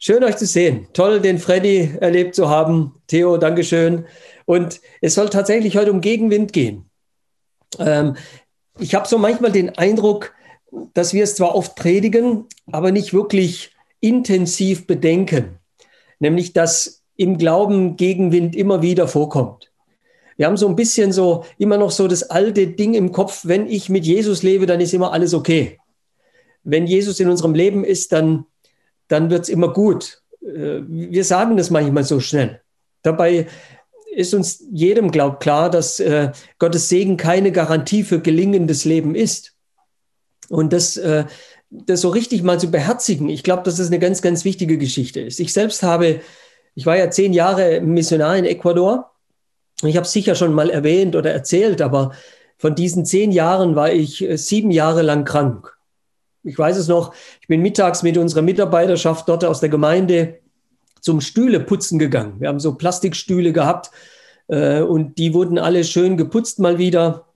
Schön euch zu sehen. Toll, den Freddy erlebt zu haben. Theo, Dankeschön. Und es soll tatsächlich heute um Gegenwind gehen. Ähm, ich habe so manchmal den Eindruck, dass wir es zwar oft predigen, aber nicht wirklich intensiv bedenken. Nämlich, dass im Glauben Gegenwind immer wieder vorkommt. Wir haben so ein bisschen so immer noch so das alte Ding im Kopf, wenn ich mit Jesus lebe, dann ist immer alles okay. Wenn Jesus in unserem Leben ist, dann dann wird es immer gut. Äh, wir sagen das manchmal so schnell. Dabei ist uns jedem, glaubt klar, dass äh, Gottes Segen keine Garantie für gelingendes Leben ist. Und das, äh, das so richtig mal zu beherzigen, ich glaube, dass das eine ganz, ganz wichtige Geschichte ist. Ich selbst habe, ich war ja zehn Jahre Missionar in Ecuador. Ich habe es sicher schon mal erwähnt oder erzählt, aber von diesen zehn Jahren war ich sieben Jahre lang krank ich weiß es noch, ich bin mittags mit unserer Mitarbeiterschaft dort aus der Gemeinde zum Stühle putzen gegangen. Wir haben so Plastikstühle gehabt äh, und die wurden alle schön geputzt mal wieder.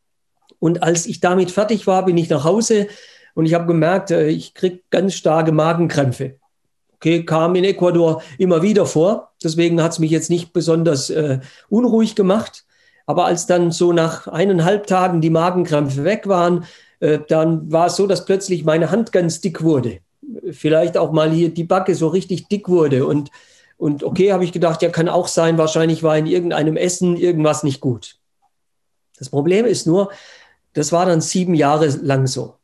Und als ich damit fertig war, bin ich nach Hause und ich habe gemerkt, äh, ich kriege ganz starke Magenkrämpfe. Okay, kam in Ecuador immer wieder vor. Deswegen hat es mich jetzt nicht besonders äh, unruhig gemacht. Aber als dann so nach eineinhalb Tagen die Magenkrämpfe weg waren, dann war es so, dass plötzlich meine Hand ganz dick wurde. Vielleicht auch mal hier die Backe so richtig dick wurde. Und, und okay, habe ich gedacht, ja, kann auch sein, wahrscheinlich war in irgendeinem Essen irgendwas nicht gut. Das Problem ist nur, das war dann sieben Jahre lang so.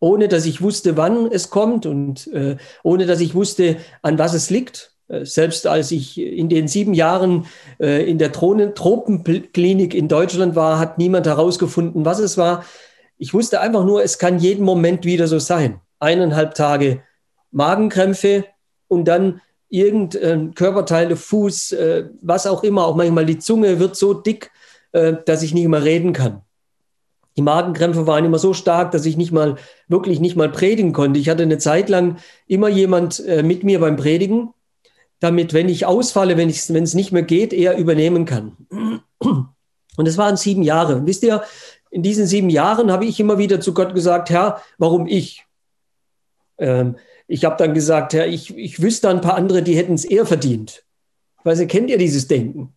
Ohne dass ich wusste, wann es kommt und äh, ohne dass ich wusste, an was es liegt. Äh, selbst als ich in den sieben Jahren äh, in der Tropenklinik in Deutschland war, hat niemand herausgefunden, was es war. Ich wusste einfach nur, es kann jeden Moment wieder so sein. Eineinhalb Tage Magenkrämpfe und dann irgendein Körperteil, Fuß, äh, was auch immer, auch manchmal die Zunge wird so dick, äh, dass ich nicht mehr reden kann. Die Magenkrämpfe waren immer so stark, dass ich nicht mal, wirklich nicht mal predigen konnte. Ich hatte eine Zeit lang immer jemand äh, mit mir beim Predigen, damit, wenn ich ausfalle, wenn, es nicht mehr geht, er übernehmen kann. Und es waren sieben Jahre. Wisst ihr, in diesen sieben Jahren habe ich immer wieder zu Gott gesagt, Herr, warum ich? Ähm, ich habe dann gesagt, Herr, ich, ich wüsste ein paar andere, die hätten es eher verdient. Ich weiß kennt ihr dieses Denken?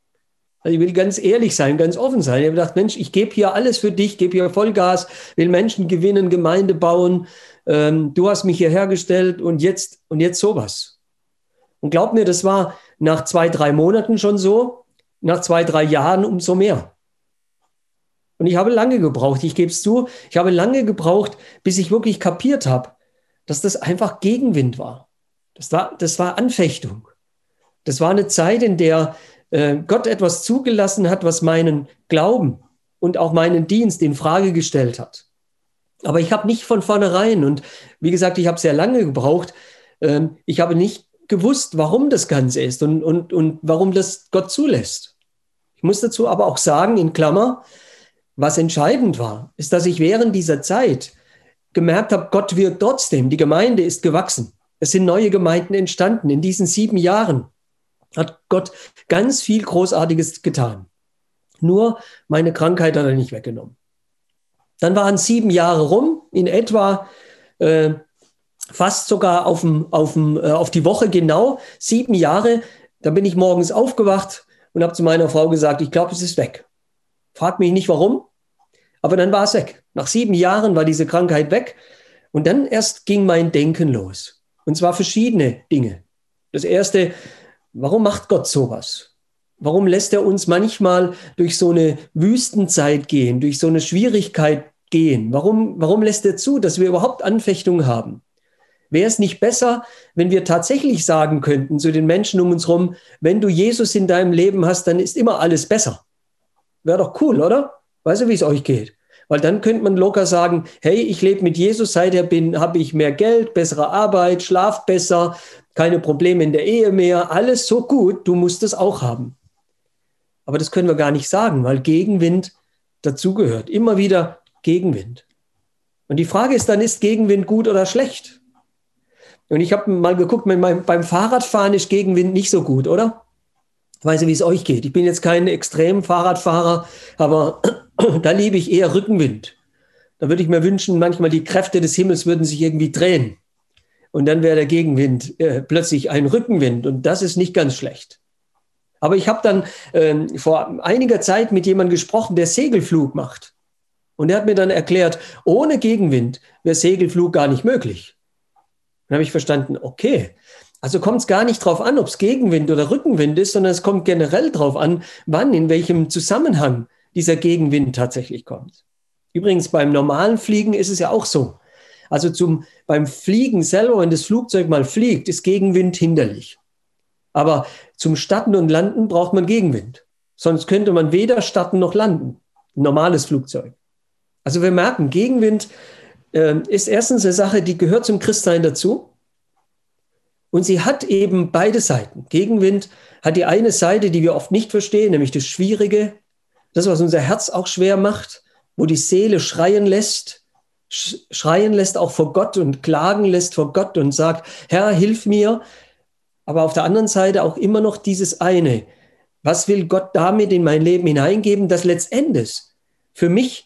Also ich will ganz ehrlich sein, ganz offen sein. Ich habe gedacht, Mensch, ich gebe hier alles für dich, gebe hier Vollgas, will Menschen gewinnen, Gemeinde bauen. Ähm, du hast mich hierher gestellt und jetzt, und jetzt sowas. Und glaub mir, das war nach zwei, drei Monaten schon so, nach zwei, drei Jahren umso mehr. Und ich habe lange gebraucht, ich gebe es zu, ich habe lange gebraucht, bis ich wirklich kapiert habe, dass das einfach Gegenwind war. Das war, das war Anfechtung. Das war eine Zeit, in der äh, Gott etwas zugelassen hat, was meinen Glauben und auch meinen Dienst in Frage gestellt hat. Aber ich habe nicht von vornherein, und wie gesagt, ich habe sehr lange gebraucht, äh, ich habe nicht gewusst, warum das Ganze ist und, und, und warum das Gott zulässt. Ich muss dazu aber auch sagen, in Klammer, was entscheidend war, ist, dass ich während dieser Zeit gemerkt habe, Gott wirkt trotzdem. Die Gemeinde ist gewachsen. Es sind neue Gemeinden entstanden. In diesen sieben Jahren hat Gott ganz viel Großartiges getan. Nur meine Krankheit hat er nicht weggenommen. Dann waren sieben Jahre rum, in etwa äh, fast sogar auf, dem, auf, dem, äh, auf die Woche genau, sieben Jahre. Da bin ich morgens aufgewacht und habe zu meiner Frau gesagt, ich glaube, es ist weg. Frag mich nicht warum, aber dann war es weg. Nach sieben Jahren war diese Krankheit weg und dann erst ging mein Denken los. Und zwar verschiedene Dinge. Das erste, warum macht Gott sowas? Warum lässt er uns manchmal durch so eine Wüstenzeit gehen, durch so eine Schwierigkeit gehen? Warum, warum lässt er zu, dass wir überhaupt Anfechtungen haben? Wäre es nicht besser, wenn wir tatsächlich sagen könnten zu den Menschen um uns herum, wenn du Jesus in deinem Leben hast, dann ist immer alles besser. Wäre doch cool, oder? Weißt du, wie es euch geht? Weil dann könnte man locker sagen, hey, ich lebe mit Jesus, seither bin, habe ich mehr Geld, bessere Arbeit, schlaf besser, keine Probleme in der Ehe mehr, alles so gut, du musst es auch haben. Aber das können wir gar nicht sagen, weil Gegenwind dazugehört. Immer wieder Gegenwind. Und die Frage ist dann, ist Gegenwind gut oder schlecht? Und ich habe mal geguckt, beim Fahrradfahren ist Gegenwind nicht so gut, oder? Ich weiß nicht, wie es euch geht. Ich bin jetzt kein extrem Fahrradfahrer, aber da liebe ich eher Rückenwind. Da würde ich mir wünschen, manchmal die Kräfte des Himmels würden sich irgendwie drehen. und dann wäre der Gegenwind äh, plötzlich ein Rückenwind und das ist nicht ganz schlecht. Aber ich habe dann äh, vor einiger Zeit mit jemandem gesprochen, der Segelflug macht. Und er hat mir dann erklärt, ohne Gegenwind wäre Segelflug gar nicht möglich. Dann habe ich verstanden, okay, also kommt es gar nicht darauf an, ob es Gegenwind oder Rückenwind ist, sondern es kommt generell darauf an, wann, in welchem Zusammenhang dieser Gegenwind tatsächlich kommt. Übrigens beim normalen Fliegen ist es ja auch so. Also zum, beim Fliegen selber, wenn das Flugzeug mal fliegt, ist Gegenwind hinderlich. Aber zum Starten und Landen braucht man Gegenwind. Sonst könnte man weder starten noch landen. Normales Flugzeug. Also wir merken, Gegenwind äh, ist erstens eine Sache, die gehört zum Christsein dazu. Und sie hat eben beide Seiten. Gegenwind hat die eine Seite, die wir oft nicht verstehen, nämlich das Schwierige, das, was unser Herz auch schwer macht, wo die Seele schreien lässt, schreien lässt auch vor Gott und klagen lässt vor Gott und sagt, Herr, hilf mir. Aber auf der anderen Seite auch immer noch dieses eine. Was will Gott damit in mein Leben hineingeben, das letztendlich für mich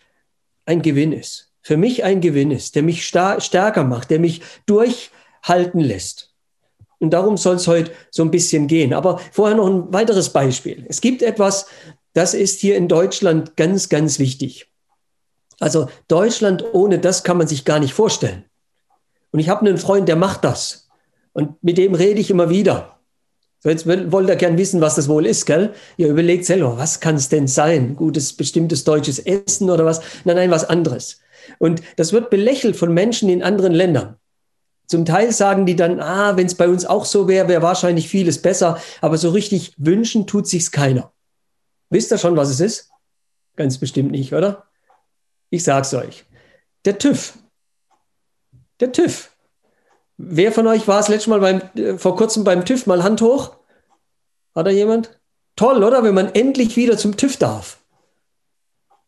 ein Gewinn ist. Für mich ein Gewinn ist, der mich stärker macht, der mich durchhalten lässt. Und darum soll es heute so ein bisschen gehen. Aber vorher noch ein weiteres Beispiel. Es gibt etwas, das ist hier in Deutschland ganz, ganz wichtig. Also Deutschland ohne das kann man sich gar nicht vorstellen. Und ich habe einen Freund, der macht das. Und mit dem rede ich immer wieder. So, jetzt wollt ihr gern wissen, was das wohl ist, gell? Ihr überlegt selber, was kann es denn sein? Gutes, bestimmtes deutsches Essen oder was? Nein, nein, was anderes. Und das wird belächelt von Menschen in anderen Ländern. Zum Teil sagen die dann, ah, wenn es bei uns auch so wäre, wäre wahrscheinlich vieles besser. Aber so richtig wünschen tut sich's keiner. Wisst ihr schon, was es ist? Ganz bestimmt nicht, oder? Ich sag's euch. Der TÜV. Der TÜV. Wer von euch war es letztes Mal beim, äh, vor kurzem beim TÜV? Mal Hand hoch. Hat da jemand? Toll, oder? Wenn man endlich wieder zum TÜV darf.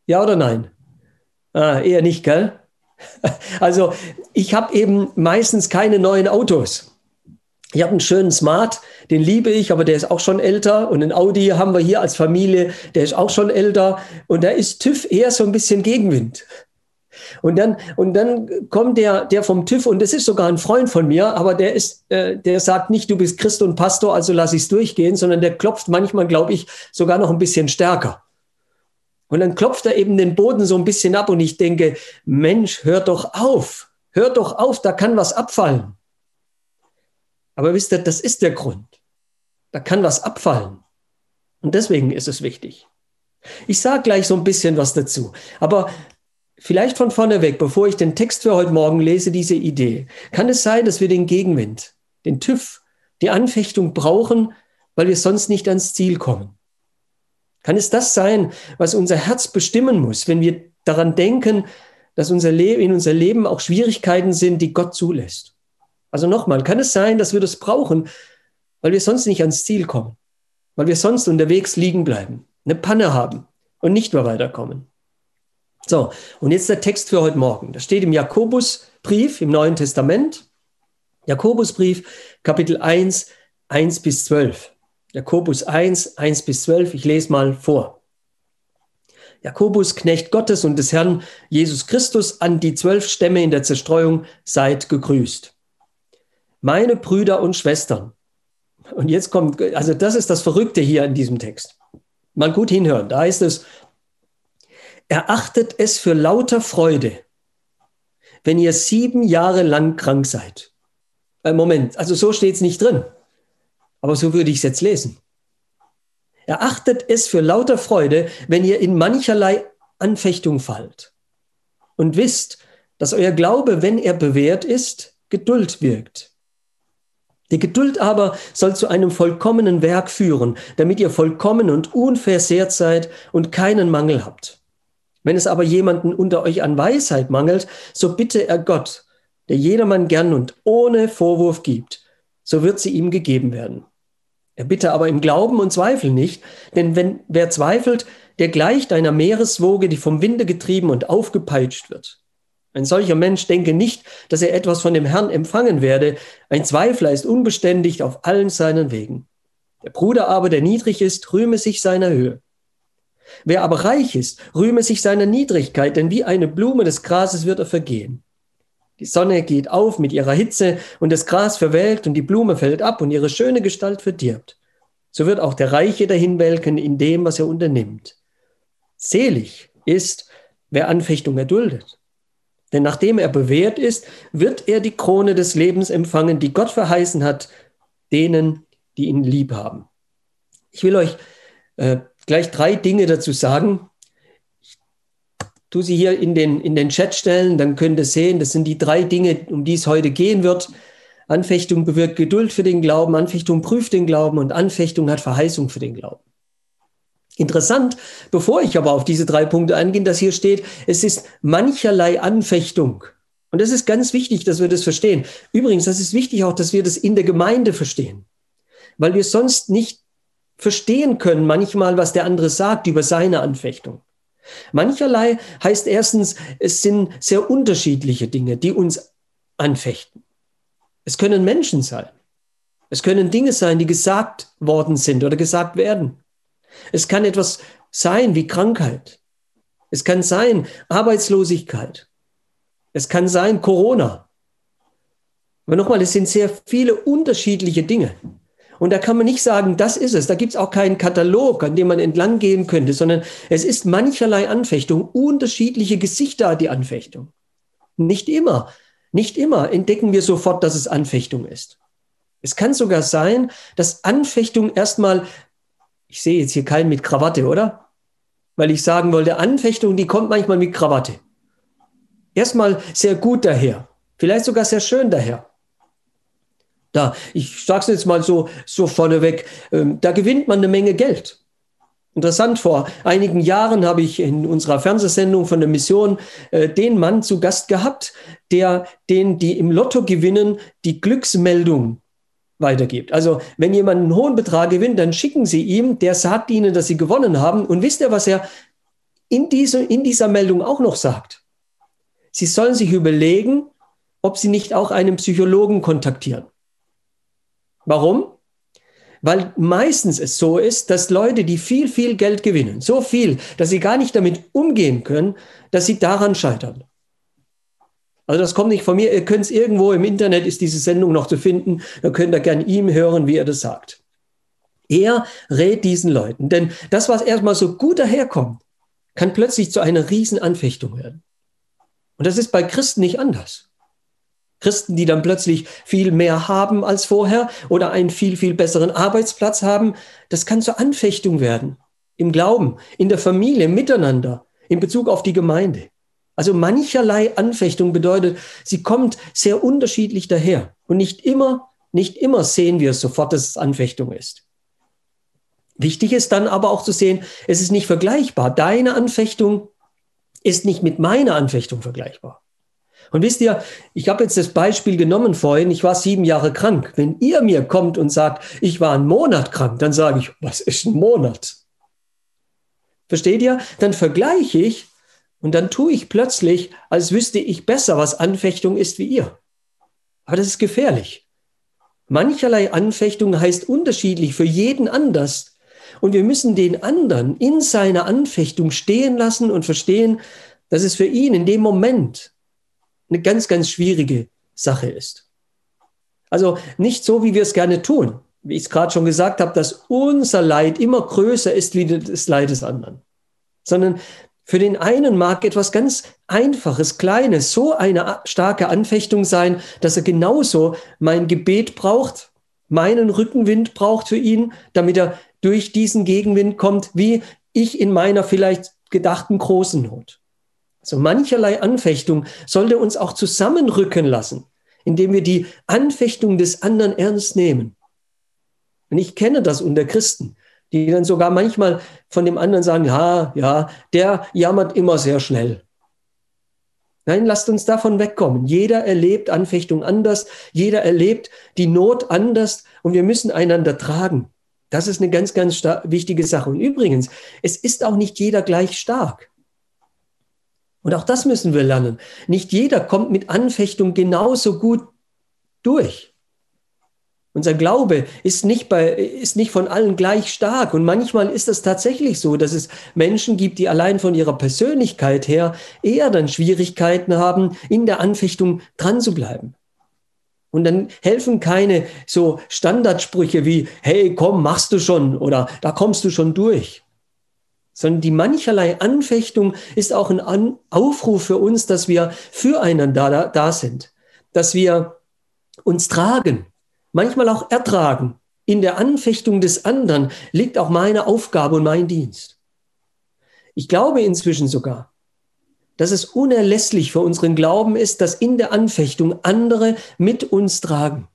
Ja oder nein? Ah, eher nicht, gell? Also ich habe eben meistens keine neuen Autos. Ich habe einen schönen Smart, den liebe ich, aber der ist auch schon älter. Und einen Audi haben wir hier als Familie, der ist auch schon älter. Und da ist TÜV eher so ein bisschen Gegenwind. Und dann, und dann kommt der, der vom TÜV, und das ist sogar ein Freund von mir, aber der ist, äh, der sagt nicht, du bist Christ und Pastor, also lass ich es durchgehen, sondern der klopft manchmal, glaube ich, sogar noch ein bisschen stärker. Und dann klopft er eben den Boden so ein bisschen ab und ich denke, Mensch, hör doch auf, hör doch auf, da kann was abfallen. Aber wisst ihr, das ist der Grund. Da kann was abfallen. Und deswegen ist es wichtig. Ich sage gleich so ein bisschen was dazu. Aber vielleicht von vorne weg, bevor ich den Text für heute Morgen lese, diese Idee. Kann es sein, dass wir den Gegenwind, den TÜV, die Anfechtung brauchen, weil wir sonst nicht ans Ziel kommen? Kann es das sein, was unser Herz bestimmen muss, wenn wir daran denken, dass unser in unser Leben auch Schwierigkeiten sind, die Gott zulässt? Also nochmal, kann es sein, dass wir das brauchen, weil wir sonst nicht ans Ziel kommen, weil wir sonst unterwegs liegen bleiben, eine Panne haben und nicht mehr weiterkommen? So, und jetzt der Text für heute Morgen. Das steht im Jakobusbrief im Neuen Testament. Jakobusbrief, Kapitel 1, 1 bis 12. Jakobus 1, 1 bis 12. Ich lese mal vor. Jakobus, Knecht Gottes und des Herrn Jesus Christus, an die zwölf Stämme in der Zerstreuung, seid gegrüßt meine Brüder und Schwestern. Und jetzt kommt, also das ist das Verrückte hier in diesem Text. Mal gut hinhören. Da heißt es, erachtet es für lauter Freude, wenn ihr sieben Jahre lang krank seid. Äh, Moment, also so steht es nicht drin. Aber so würde ich es jetzt lesen. Erachtet es für lauter Freude, wenn ihr in mancherlei Anfechtung fallt. Und wisst, dass euer Glaube, wenn er bewährt ist, Geduld wirkt. Die Geduld aber soll zu einem vollkommenen Werk führen, damit ihr vollkommen und unversehrt seid und keinen Mangel habt. Wenn es aber jemanden unter euch an Weisheit mangelt, so bitte er Gott, der jedermann gern und ohne Vorwurf gibt, so wird sie ihm gegeben werden. Er bitte aber im Glauben und Zweifel nicht, denn wenn wer zweifelt, der gleicht einer Meereswoge, die vom Winde getrieben und aufgepeitscht wird. Ein solcher Mensch denke nicht, dass er etwas von dem Herrn empfangen werde. Ein Zweifler ist unbeständig auf allen seinen Wegen. Der Bruder aber, der niedrig ist, rühme sich seiner Höhe. Wer aber reich ist, rühme sich seiner Niedrigkeit, denn wie eine Blume des Grases wird er vergehen. Die Sonne geht auf mit ihrer Hitze und das Gras verwelkt und die Blume fällt ab und ihre schöne Gestalt verdirbt. So wird auch der Reiche dahinwelken in dem, was er unternimmt. Selig ist, wer Anfechtung erduldet. Denn nachdem er bewährt ist, wird er die Krone des Lebens empfangen, die Gott verheißen hat, denen, die ihn lieb haben. Ich will euch äh, gleich drei Dinge dazu sagen, tu sie hier in den, in den Chat stellen, dann könnt ihr sehen, das sind die drei Dinge, um die es heute gehen wird. Anfechtung bewirkt Geduld für den Glauben, Anfechtung prüft den Glauben und Anfechtung hat Verheißung für den Glauben. Interessant, bevor ich aber auf diese drei Punkte eingehe, dass hier steht, es ist mancherlei Anfechtung. Und das ist ganz wichtig, dass wir das verstehen. Übrigens, das ist wichtig auch, dass wir das in der Gemeinde verstehen, weil wir sonst nicht verstehen können manchmal, was der andere sagt über seine Anfechtung. Mancherlei heißt erstens, es sind sehr unterschiedliche Dinge, die uns anfechten. Es können Menschen sein. Es können Dinge sein, die gesagt worden sind oder gesagt werden. Es kann etwas sein wie Krankheit. Es kann sein Arbeitslosigkeit. Es kann sein Corona. Aber nochmal, es sind sehr viele unterschiedliche Dinge. Und da kann man nicht sagen, das ist es. Da gibt es auch keinen Katalog, an dem man entlang gehen könnte, sondern es ist mancherlei Anfechtung, unterschiedliche Gesichter die Anfechtung. Nicht immer, nicht immer entdecken wir sofort, dass es Anfechtung ist. Es kann sogar sein, dass Anfechtung erstmal, ich sehe jetzt hier keinen mit Krawatte, oder? Weil ich sagen wollte, Anfechtung, die kommt manchmal mit Krawatte. Erstmal sehr gut daher, vielleicht sogar sehr schön daher. Da, ich sage es jetzt mal so, so vorneweg, ähm, da gewinnt man eine Menge Geld. Interessant, vor einigen Jahren habe ich in unserer Fernsehsendung von der Mission äh, den Mann zu Gast gehabt, der den, die im Lotto gewinnen, die Glücksmeldung weitergibt. Also wenn jemand einen hohen Betrag gewinnt, dann schicken Sie ihm, der sagt Ihnen, dass Sie gewonnen haben. Und wisst ihr, was er in, diese, in dieser Meldung auch noch sagt? Sie sollen sich überlegen, ob Sie nicht auch einen Psychologen kontaktieren. Warum? Weil meistens es so ist, dass Leute, die viel, viel Geld gewinnen, so viel, dass sie gar nicht damit umgehen können, dass sie daran scheitern. Also das kommt nicht von mir. Ihr könnt es irgendwo im Internet, ist diese Sendung noch zu finden. Da könnt ihr gerne ihm hören, wie er das sagt. Er rät diesen Leuten. Denn das, was erstmal so gut daherkommt, kann plötzlich zu einer Riesenanfechtung werden. Und das ist bei Christen nicht anders. Christen, die dann plötzlich viel mehr haben als vorher oder einen viel, viel besseren Arbeitsplatz haben, das kann zur Anfechtung werden. Im Glauben, in der Familie, miteinander, in Bezug auf die Gemeinde. Also mancherlei Anfechtung bedeutet, sie kommt sehr unterschiedlich daher. Und nicht immer, nicht immer sehen wir sofort, dass es Anfechtung ist. Wichtig ist dann aber auch zu sehen, es ist nicht vergleichbar. Deine Anfechtung ist nicht mit meiner Anfechtung vergleichbar. Und wisst ihr, ich habe jetzt das Beispiel genommen vorhin, ich war sieben Jahre krank. Wenn ihr mir kommt und sagt, ich war einen Monat krank, dann sage ich, was ist ein Monat? Versteht ihr? Dann vergleiche ich und dann tue ich plötzlich, als wüsste ich besser, was Anfechtung ist wie ihr. Aber das ist gefährlich. Mancherlei Anfechtung heißt unterschiedlich für jeden anders. Und wir müssen den anderen in seiner Anfechtung stehen lassen und verstehen, dass es für ihn in dem Moment eine ganz, ganz schwierige Sache ist. Also nicht so, wie wir es gerne tun. Wie ich es gerade schon gesagt habe, dass unser Leid immer größer ist wie das Leid des anderen. Sondern für den einen mag etwas ganz Einfaches, Kleines, so eine starke Anfechtung sein, dass er genauso mein Gebet braucht, meinen Rückenwind braucht für ihn, damit er durch diesen Gegenwind kommt, wie ich in meiner vielleicht gedachten großen Not. So mancherlei Anfechtung sollte uns auch zusammenrücken lassen, indem wir die Anfechtung des anderen ernst nehmen. Und ich kenne das unter Christen, die dann sogar manchmal von dem anderen sagen, ja, ja, der jammert immer sehr schnell. Nein, lasst uns davon wegkommen. Jeder erlebt Anfechtung anders, jeder erlebt die Not anders und wir müssen einander tragen. Das ist eine ganz, ganz wichtige Sache. Und übrigens, es ist auch nicht jeder gleich stark. Und auch das müssen wir lernen. Nicht jeder kommt mit Anfechtung genauso gut durch. Unser Glaube ist nicht, bei, ist nicht von allen gleich stark. Und manchmal ist es tatsächlich so, dass es Menschen gibt, die allein von ihrer Persönlichkeit her eher dann Schwierigkeiten haben, in der Anfechtung dran zu bleiben. Und dann helfen keine so Standardsprüche wie, hey, komm, machst du schon oder da kommst du schon durch. Sondern die mancherlei Anfechtung ist auch ein Aufruf für uns, dass wir füreinander da, da sind, dass wir uns tragen, manchmal auch ertragen. In der Anfechtung des anderen liegt auch meine Aufgabe und mein Dienst. Ich glaube inzwischen sogar, dass es unerlässlich für unseren Glauben ist, dass in der Anfechtung andere mit uns tragen,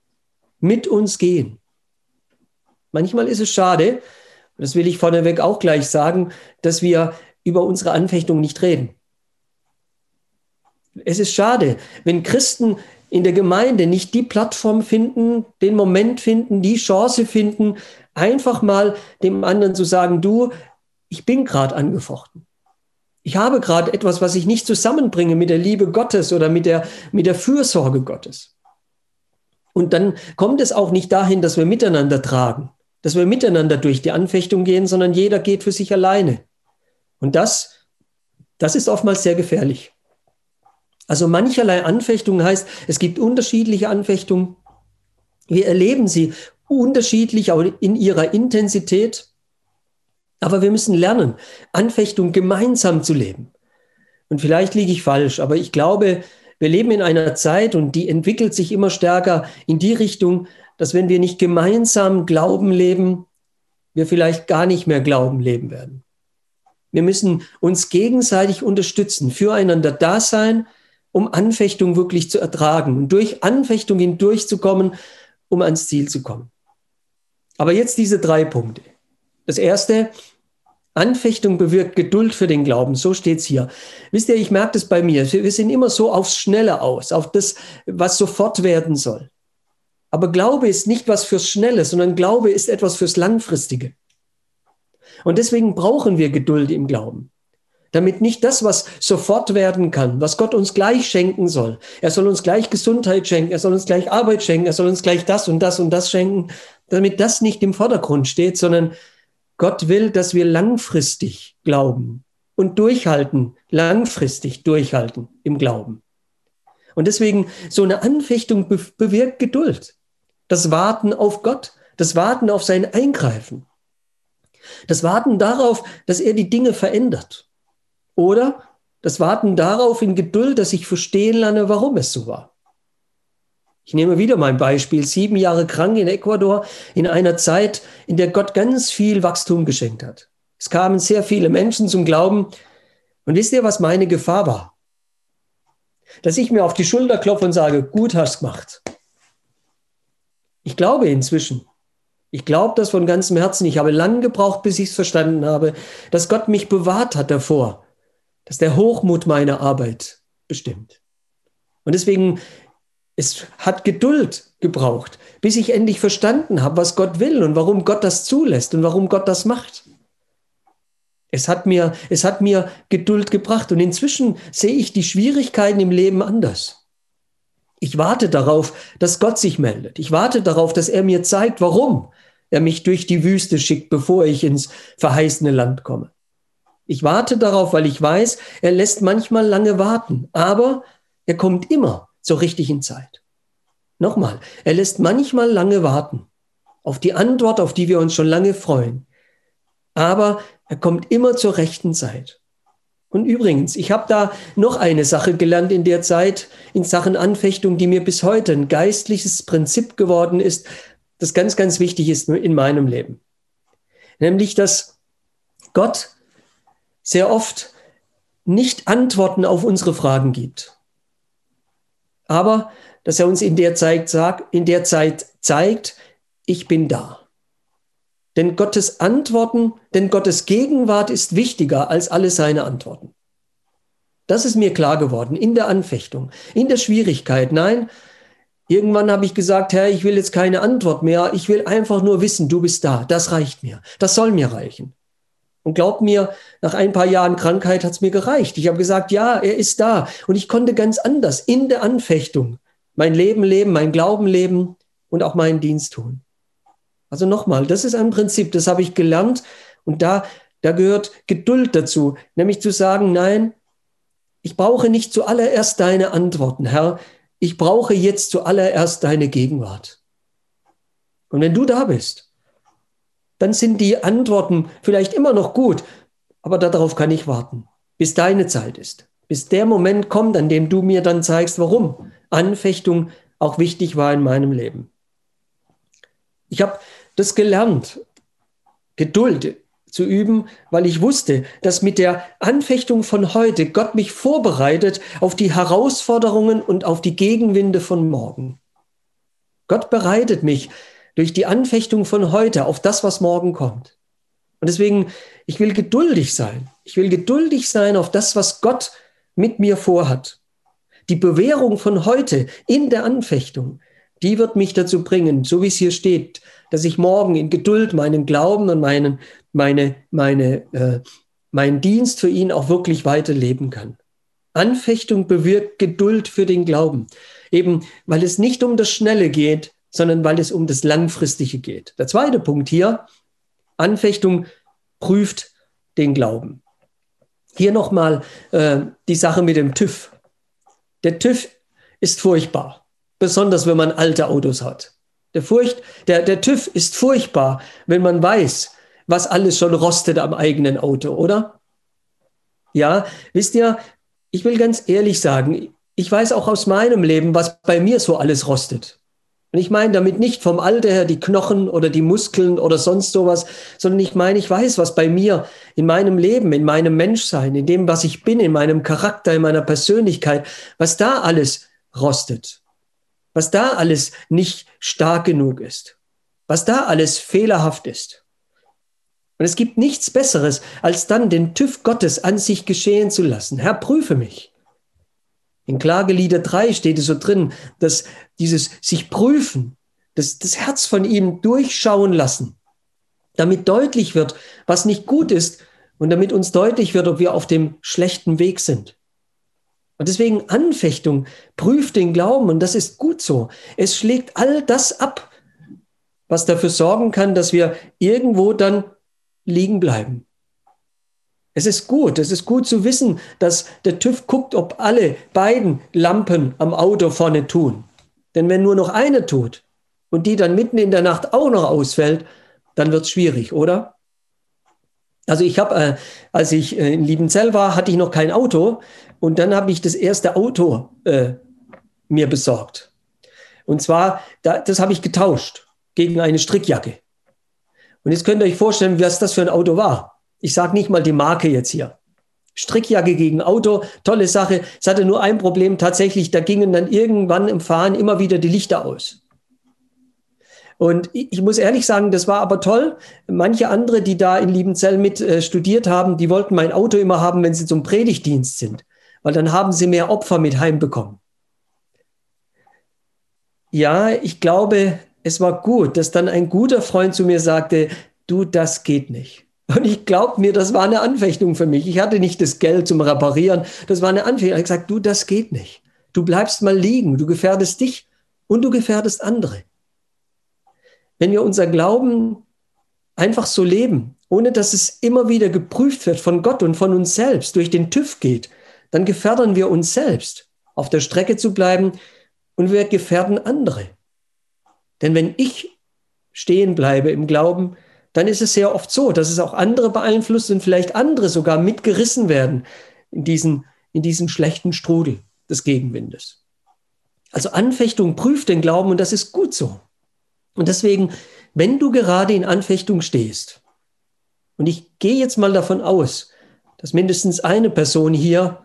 mit uns gehen. Manchmal ist es schade, das will ich vorneweg auch gleich sagen, dass wir über unsere Anfechtung nicht reden. Es ist schade, wenn Christen in der Gemeinde nicht die Plattform finden, den Moment finden, die Chance finden, einfach mal dem anderen zu sagen, du, ich bin gerade angefochten. Ich habe gerade etwas, was ich nicht zusammenbringe mit der Liebe Gottes oder mit der, mit der Fürsorge Gottes. Und dann kommt es auch nicht dahin, dass wir miteinander tragen, dass wir miteinander durch die Anfechtung gehen, sondern jeder geht für sich alleine. Und das, das ist oftmals sehr gefährlich. Also mancherlei Anfechtung heißt, es gibt unterschiedliche Anfechtungen. Wir erleben sie unterschiedlich, auch in ihrer Intensität. Aber wir müssen lernen, Anfechtung gemeinsam zu leben. Und vielleicht liege ich falsch, aber ich glaube, wir leben in einer Zeit und die entwickelt sich immer stärker in die Richtung, dass wenn wir nicht gemeinsam Glauben leben, wir vielleicht gar nicht mehr Glauben leben werden. Wir müssen uns gegenseitig unterstützen, füreinander da sein, um Anfechtung wirklich zu ertragen und durch Anfechtung hindurchzukommen, um ans Ziel zu kommen. Aber jetzt diese drei Punkte. Das erste, Anfechtung bewirkt Geduld für den Glauben. So steht's hier. Wisst ihr, ich merke das bei mir. Wir sind immer so aufs Schnelle aus, auf das, was sofort werden soll. Aber Glaube ist nicht was fürs Schnelle, sondern Glaube ist etwas fürs Langfristige. Und deswegen brauchen wir Geduld im Glauben damit nicht das, was sofort werden kann, was Gott uns gleich schenken soll. Er soll uns gleich Gesundheit schenken, er soll uns gleich Arbeit schenken, er soll uns gleich das und das und das schenken, damit das nicht im Vordergrund steht, sondern Gott will, dass wir langfristig glauben und durchhalten, langfristig durchhalten im Glauben. Und deswegen so eine Anfechtung bewirkt Geduld. Das Warten auf Gott, das Warten auf sein Eingreifen. Das Warten darauf, dass er die Dinge verändert. Oder das Warten darauf in Geduld, dass ich verstehen lerne, warum es so war. Ich nehme wieder mein Beispiel. Sieben Jahre krank in Ecuador in einer Zeit, in der Gott ganz viel Wachstum geschenkt hat. Es kamen sehr viele Menschen zum Glauben. Und wisst ihr, was meine Gefahr war? Dass ich mir auf die Schulter klopfe und sage, gut hast gemacht. Ich glaube inzwischen, ich glaube das von ganzem Herzen. Ich habe lange gebraucht, bis ich es verstanden habe, dass Gott mich bewahrt hat davor, dass der Hochmut meine Arbeit bestimmt. Und deswegen, es hat Geduld gebraucht, bis ich endlich verstanden habe, was Gott will und warum Gott das zulässt und warum Gott das macht. Es hat mir, es hat mir Geduld gebracht und inzwischen sehe ich die Schwierigkeiten im Leben anders. Ich warte darauf, dass Gott sich meldet. Ich warte darauf, dass er mir zeigt, warum er mich durch die Wüste schickt, bevor ich ins verheißene Land komme. Ich warte darauf, weil ich weiß, er lässt manchmal lange warten, aber er kommt immer zur richtigen Zeit. Nochmal, er lässt manchmal lange warten auf die Antwort, auf die wir uns schon lange freuen. Aber er kommt immer zur rechten Zeit. Und übrigens, ich habe da noch eine Sache gelernt in der Zeit in Sachen Anfechtung, die mir bis heute ein geistliches Prinzip geworden ist, das ganz, ganz wichtig ist in meinem Leben. Nämlich, dass Gott sehr oft nicht Antworten auf unsere Fragen gibt. Aber dass er uns in der Zeit sagt, in der Zeit zeigt, ich bin da. Denn Gottes Antworten, denn Gottes Gegenwart ist wichtiger als alle seine Antworten. Das ist mir klar geworden in der Anfechtung, in der Schwierigkeit. Nein, irgendwann habe ich gesagt, Herr, ich will jetzt keine Antwort mehr. Ich will einfach nur wissen, du bist da. Das reicht mir. Das soll mir reichen. Und glaub mir, nach ein paar Jahren Krankheit hat es mir gereicht. Ich habe gesagt, ja, er ist da. Und ich konnte ganz anders in der Anfechtung mein Leben leben, mein Glauben leben und auch meinen Dienst tun. Also nochmal, das ist ein Prinzip, das habe ich gelernt und da, da gehört Geduld dazu, nämlich zu sagen, nein, ich brauche nicht zuallererst deine Antworten, Herr, ich brauche jetzt zuallererst deine Gegenwart. Und wenn du da bist, dann sind die Antworten vielleicht immer noch gut, aber darauf kann ich warten, bis deine Zeit ist, bis der Moment kommt, an dem du mir dann zeigst, warum Anfechtung auch wichtig war in meinem Leben. Ich habe das gelernt, Geduld zu üben, weil ich wusste, dass mit der Anfechtung von heute Gott mich vorbereitet auf die Herausforderungen und auf die Gegenwinde von morgen. Gott bereitet mich durch die Anfechtung von heute auf das, was morgen kommt. Und deswegen, ich will geduldig sein. Ich will geduldig sein auf das, was Gott mit mir vorhat. Die Bewährung von heute in der Anfechtung, die wird mich dazu bringen, so wie es hier steht, dass ich morgen in Geduld meinen Glauben und meinen, meine, meine, äh, meinen Dienst für ihn auch wirklich weiterleben kann. Anfechtung bewirkt Geduld für den Glauben, eben weil es nicht um das Schnelle geht, sondern weil es um das Langfristige geht. Der zweite Punkt hier, Anfechtung prüft den Glauben. Hier nochmal äh, die Sache mit dem TÜV. Der TÜV ist furchtbar, besonders wenn man alte Autos hat. Der, Furcht, der, der TÜV ist furchtbar, wenn man weiß, was alles schon rostet am eigenen Auto, oder? Ja, wisst ihr, ich will ganz ehrlich sagen, ich weiß auch aus meinem Leben, was bei mir so alles rostet. Und ich meine damit nicht vom Alter her die Knochen oder die Muskeln oder sonst sowas, sondern ich meine, ich weiß, was bei mir in meinem Leben, in meinem Menschsein, in dem, was ich bin, in meinem Charakter, in meiner Persönlichkeit, was da alles rostet, was da alles nicht stark genug ist, was da alles fehlerhaft ist. Und es gibt nichts Besseres, als dann den TÜV Gottes an sich geschehen zu lassen. Herr, prüfe mich. In Klagelieder 3 steht es so drin, dass dieses sich prüfen, das, das Herz von ihm durchschauen lassen, damit deutlich wird, was nicht gut ist und damit uns deutlich wird, ob wir auf dem schlechten Weg sind. Und deswegen Anfechtung prüft den Glauben und das ist gut so. Es schlägt all das ab, was dafür sorgen kann, dass wir irgendwo dann liegen bleiben. Es ist gut, es ist gut zu wissen, dass der TÜV guckt, ob alle beiden Lampen am Auto vorne tun. Denn wenn nur noch eine tut und die dann mitten in der Nacht auch noch ausfällt, dann wird es schwierig, oder? Also ich habe, äh, als ich äh, in Liebenzell war, hatte ich noch kein Auto und dann habe ich das erste Auto äh, mir besorgt. Und zwar, da, das habe ich getauscht gegen eine Strickjacke. Und jetzt könnt ihr euch vorstellen, was das für ein Auto war. Ich sage nicht mal die Marke jetzt hier. Strickjacke gegen Auto, tolle Sache. Es hatte nur ein Problem tatsächlich, da gingen dann irgendwann im Fahren immer wieder die Lichter aus. Und ich muss ehrlich sagen, das war aber toll. Manche andere, die da in Liebenzell mit äh, studiert haben, die wollten mein Auto immer haben, wenn sie zum Predigtdienst sind, weil dann haben sie mehr Opfer mit heimbekommen. Ja, ich glaube, es war gut, dass dann ein guter Freund zu mir sagte, du, das geht nicht. Und ich glaube mir, das war eine Anfechtung für mich. Ich hatte nicht das Geld zum Reparieren. Das war eine Anfechtung. Ich gesagt, du, das geht nicht. Du bleibst mal liegen. Du gefährdest dich und du gefährdest andere. Wenn wir unser Glauben einfach so leben, ohne dass es immer wieder geprüft wird von Gott und von uns selbst, durch den TÜV geht, dann gefährden wir uns selbst, auf der Strecke zu bleiben und wir gefährden andere. Denn wenn ich stehen bleibe im Glauben, dann ist es sehr oft so, dass es auch andere beeinflusst und vielleicht andere sogar mitgerissen werden in, diesen, in diesem schlechten Strudel des Gegenwindes. Also Anfechtung prüft den Glauben und das ist gut so. Und deswegen, wenn du gerade in Anfechtung stehst, und ich gehe jetzt mal davon aus, dass mindestens eine Person hier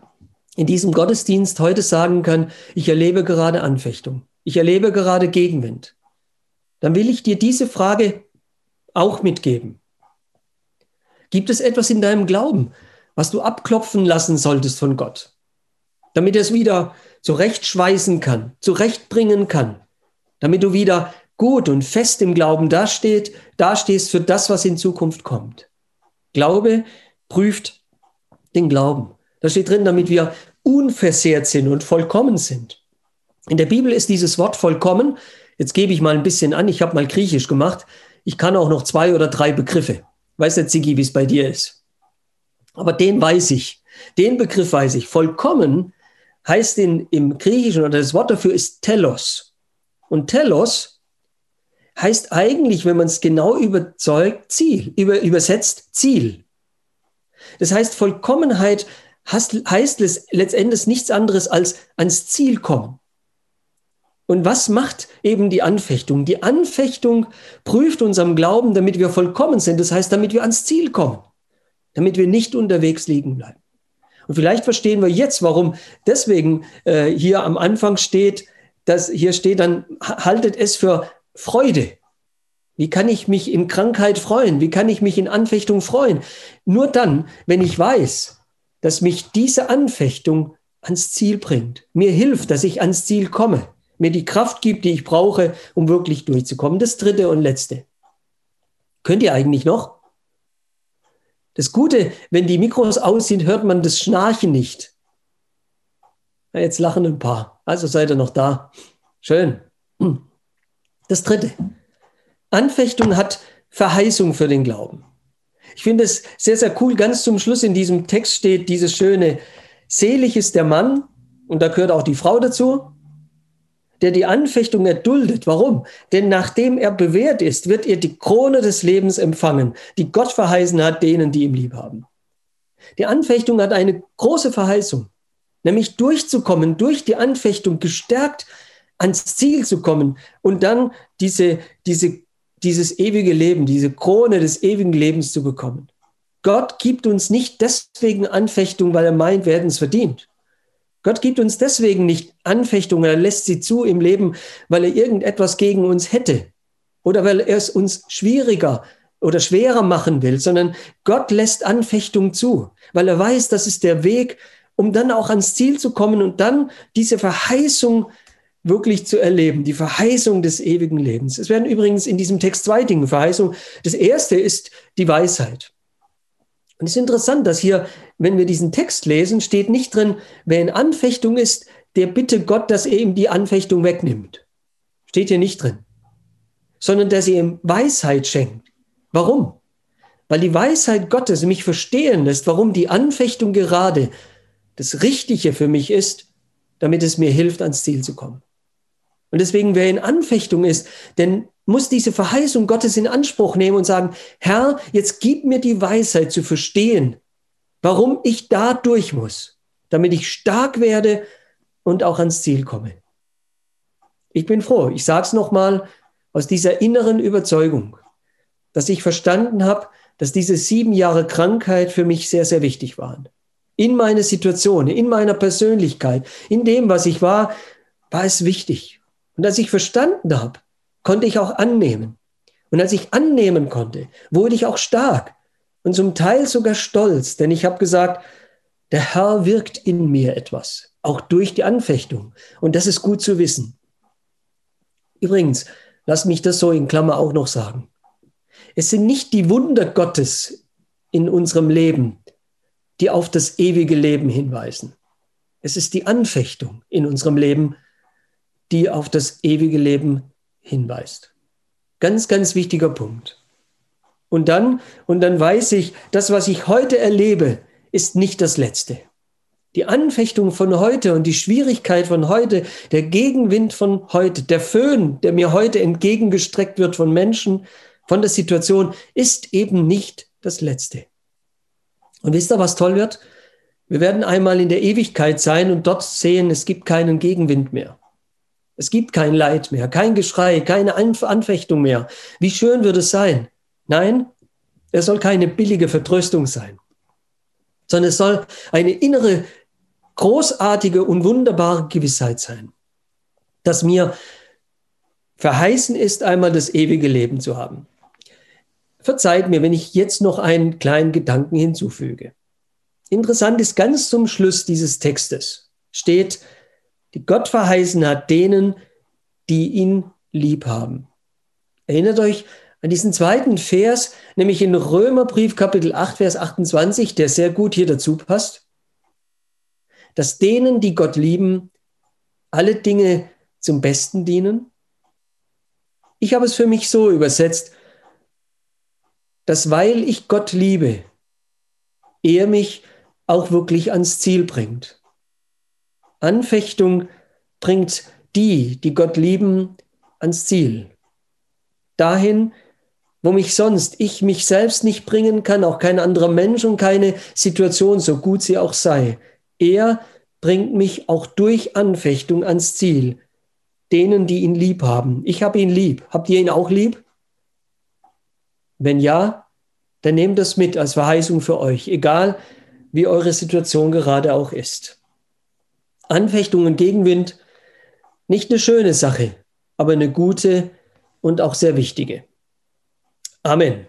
in diesem Gottesdienst heute sagen kann, ich erlebe gerade Anfechtung, ich erlebe gerade Gegenwind, dann will ich dir diese Frage auch mitgeben? Gibt es etwas in deinem Glauben, was du abklopfen lassen solltest von Gott, damit er es wieder zurechtschweißen kann, zurechtbringen kann, damit du wieder gut und fest im Glauben dasteht, dastehst für das, was in Zukunft kommt. Glaube prüft den Glauben. Da steht drin, damit wir unversehrt sind und vollkommen sind. In der Bibel ist dieses Wort vollkommen, jetzt gebe ich mal ein bisschen an, ich habe mal Griechisch gemacht, Ich kann auch noch zwei oder drei Begriffe. Weiß der Ziggy, wie es bei dir ist. Aber den weiß ich. Den Begriff weiß ich. Vollkommen heißt in, im Griechischen, oder das Wort dafür ist Telos. Und Telos heißt eigentlich, wenn man es genau überzeugt, Ziel, über, übersetzt Ziel. Das heißt, Vollkommenheit heißt letztendlich nichts anderes als ans Ziel kommen. Und was macht eben die Anfechtung? Die Anfechtung prüft unserem Glauben, damit wir vollkommen sind. Das heißt, damit wir ans Ziel kommen, damit wir nicht unterwegs liegen bleiben. Und vielleicht verstehen wir jetzt, warum deswegen äh, hier am Anfang steht, dass hier steht dann, haltet es für Freude. Wie kann ich mich in Krankheit freuen? Wie kann ich mich in Anfechtung freuen? Nur dann, wenn ich weiß, dass mich diese Anfechtung ans Ziel bringt, mir hilft, dass ich ans Ziel komme, mir die Kraft gibt, die ich brauche, um wirklich durchzukommen. Das dritte und letzte. Könnt ihr eigentlich noch? Das Gute, wenn die Mikros aus sind, hört man das Schnarchen nicht. Ja, jetzt lachen ein paar. Also seid ihr noch da. Schön. Das dritte. Anfechtung hat Verheißung für den Glauben. Ich finde es sehr, sehr cool. Ganz zum Schluss in diesem Text steht dieses schöne, selig ist der Mann, und da gehört auch die Frau dazu, der die Anfechtung erduldet. Warum? Denn nachdem er bewährt ist, wird er die Krone des Lebens empfangen, die Gott verheißen hat denen, die ihm lieb haben. Die Anfechtung hat eine große Verheißung, nämlich durchzukommen, durch die Anfechtung gestärkt ans Ziel zu kommen und dann diese, diese, dieses ewige Leben, diese Krone des ewigen Lebens zu bekommen. Gott gibt uns nicht deswegen Anfechtung, weil er meint, wir es verdient. Gott gibt uns deswegen nicht Anfechtungen, er lässt sie zu im Leben, weil er irgendetwas gegen uns hätte oder weil er es uns schwieriger oder schwerer machen will, sondern Gott lässt Anfechtung zu, weil er weiß, das ist der Weg, um dann auch ans Ziel zu kommen und dann diese Verheißung wirklich zu erleben, die Verheißung des ewigen Lebens. Es werden übrigens in diesem Text zwei Dinge Verheißung. Das erste ist die Weisheit. Und es ist interessant, dass hier, wenn wir diesen Text lesen, steht nicht drin, wer in Anfechtung ist, der bitte Gott, dass er ihm die Anfechtung wegnimmt. Steht hier nicht drin. Sondern dass er ihm Weisheit schenkt. Warum? Weil die Weisheit Gottes mich verstehen lässt, warum die Anfechtung gerade das Richtige für mich ist, damit es mir hilft, ans Ziel zu kommen. Und deswegen, wer in Anfechtung ist, denn muss diese Verheißung Gottes in Anspruch nehmen und sagen, Herr, jetzt gib mir die Weisheit zu verstehen, warum ich da durch muss, damit ich stark werde und auch ans Ziel komme. Ich bin froh, ich sage es nochmal, aus dieser inneren Überzeugung, dass ich verstanden habe, dass diese sieben Jahre Krankheit für mich sehr, sehr wichtig waren. In meiner Situation, in meiner Persönlichkeit, in dem, was ich war, war es wichtig. Und als ich verstanden habe, konnte ich auch annehmen. Und als ich annehmen konnte, wurde ich auch stark und zum Teil sogar stolz, denn ich habe gesagt, der Herr wirkt in mir etwas, auch durch die Anfechtung. Und das ist gut zu wissen. Übrigens, lass mich das so in Klammer auch noch sagen. Es sind nicht die Wunder Gottes in unserem Leben, die auf das ewige Leben hinweisen. Es ist die Anfechtung in unserem Leben, die auf das ewige Leben hinweist. Ganz, ganz wichtiger Punkt. Und dann, und dann weiß ich, das, was ich heute erlebe, ist nicht das Letzte. Die Anfechtung von heute und die Schwierigkeit von heute, der Gegenwind von heute, der Föhn, der mir heute entgegengestreckt wird von Menschen, von der Situation, ist eben nicht das Letzte. Und wisst ihr, was toll wird? Wir werden einmal in der Ewigkeit sein und dort sehen, es gibt keinen Gegenwind mehr. Es gibt kein Leid mehr, kein Geschrei, keine Anfechtung mehr. Wie schön wird es sein? Nein, es soll keine billige Vertröstung sein, sondern es soll eine innere, großartige und wunderbare Gewissheit sein, dass mir verheißen ist, einmal das ewige Leben zu haben. Verzeiht mir, wenn ich jetzt noch einen kleinen Gedanken hinzufüge. Interessant ist ganz zum Schluss dieses Textes steht, die Gott verheißen hat, denen, die ihn lieb haben. Erinnert euch an diesen zweiten Vers, nämlich in Römerbrief Kapitel 8, Vers 28, der sehr gut hier dazu passt, dass denen, die Gott lieben, alle Dinge zum Besten dienen. Ich habe es für mich so übersetzt, dass weil ich Gott liebe, er mich auch wirklich ans Ziel bringt. Anfechtung bringt die, die Gott lieben, ans Ziel. Dahin, wo mich sonst ich mich selbst nicht bringen kann, auch kein anderer Mensch und keine Situation, so gut sie auch sei. Er bringt mich auch durch Anfechtung ans Ziel. Denen, die ihn lieb haben. Ich habe ihn lieb. Habt ihr ihn auch lieb? Wenn ja, dann nehmt das mit als Verheißung für euch, egal wie eure Situation gerade auch ist. Anfechtung und Gegenwind, nicht eine schöne Sache, aber eine gute und auch sehr wichtige. Amen.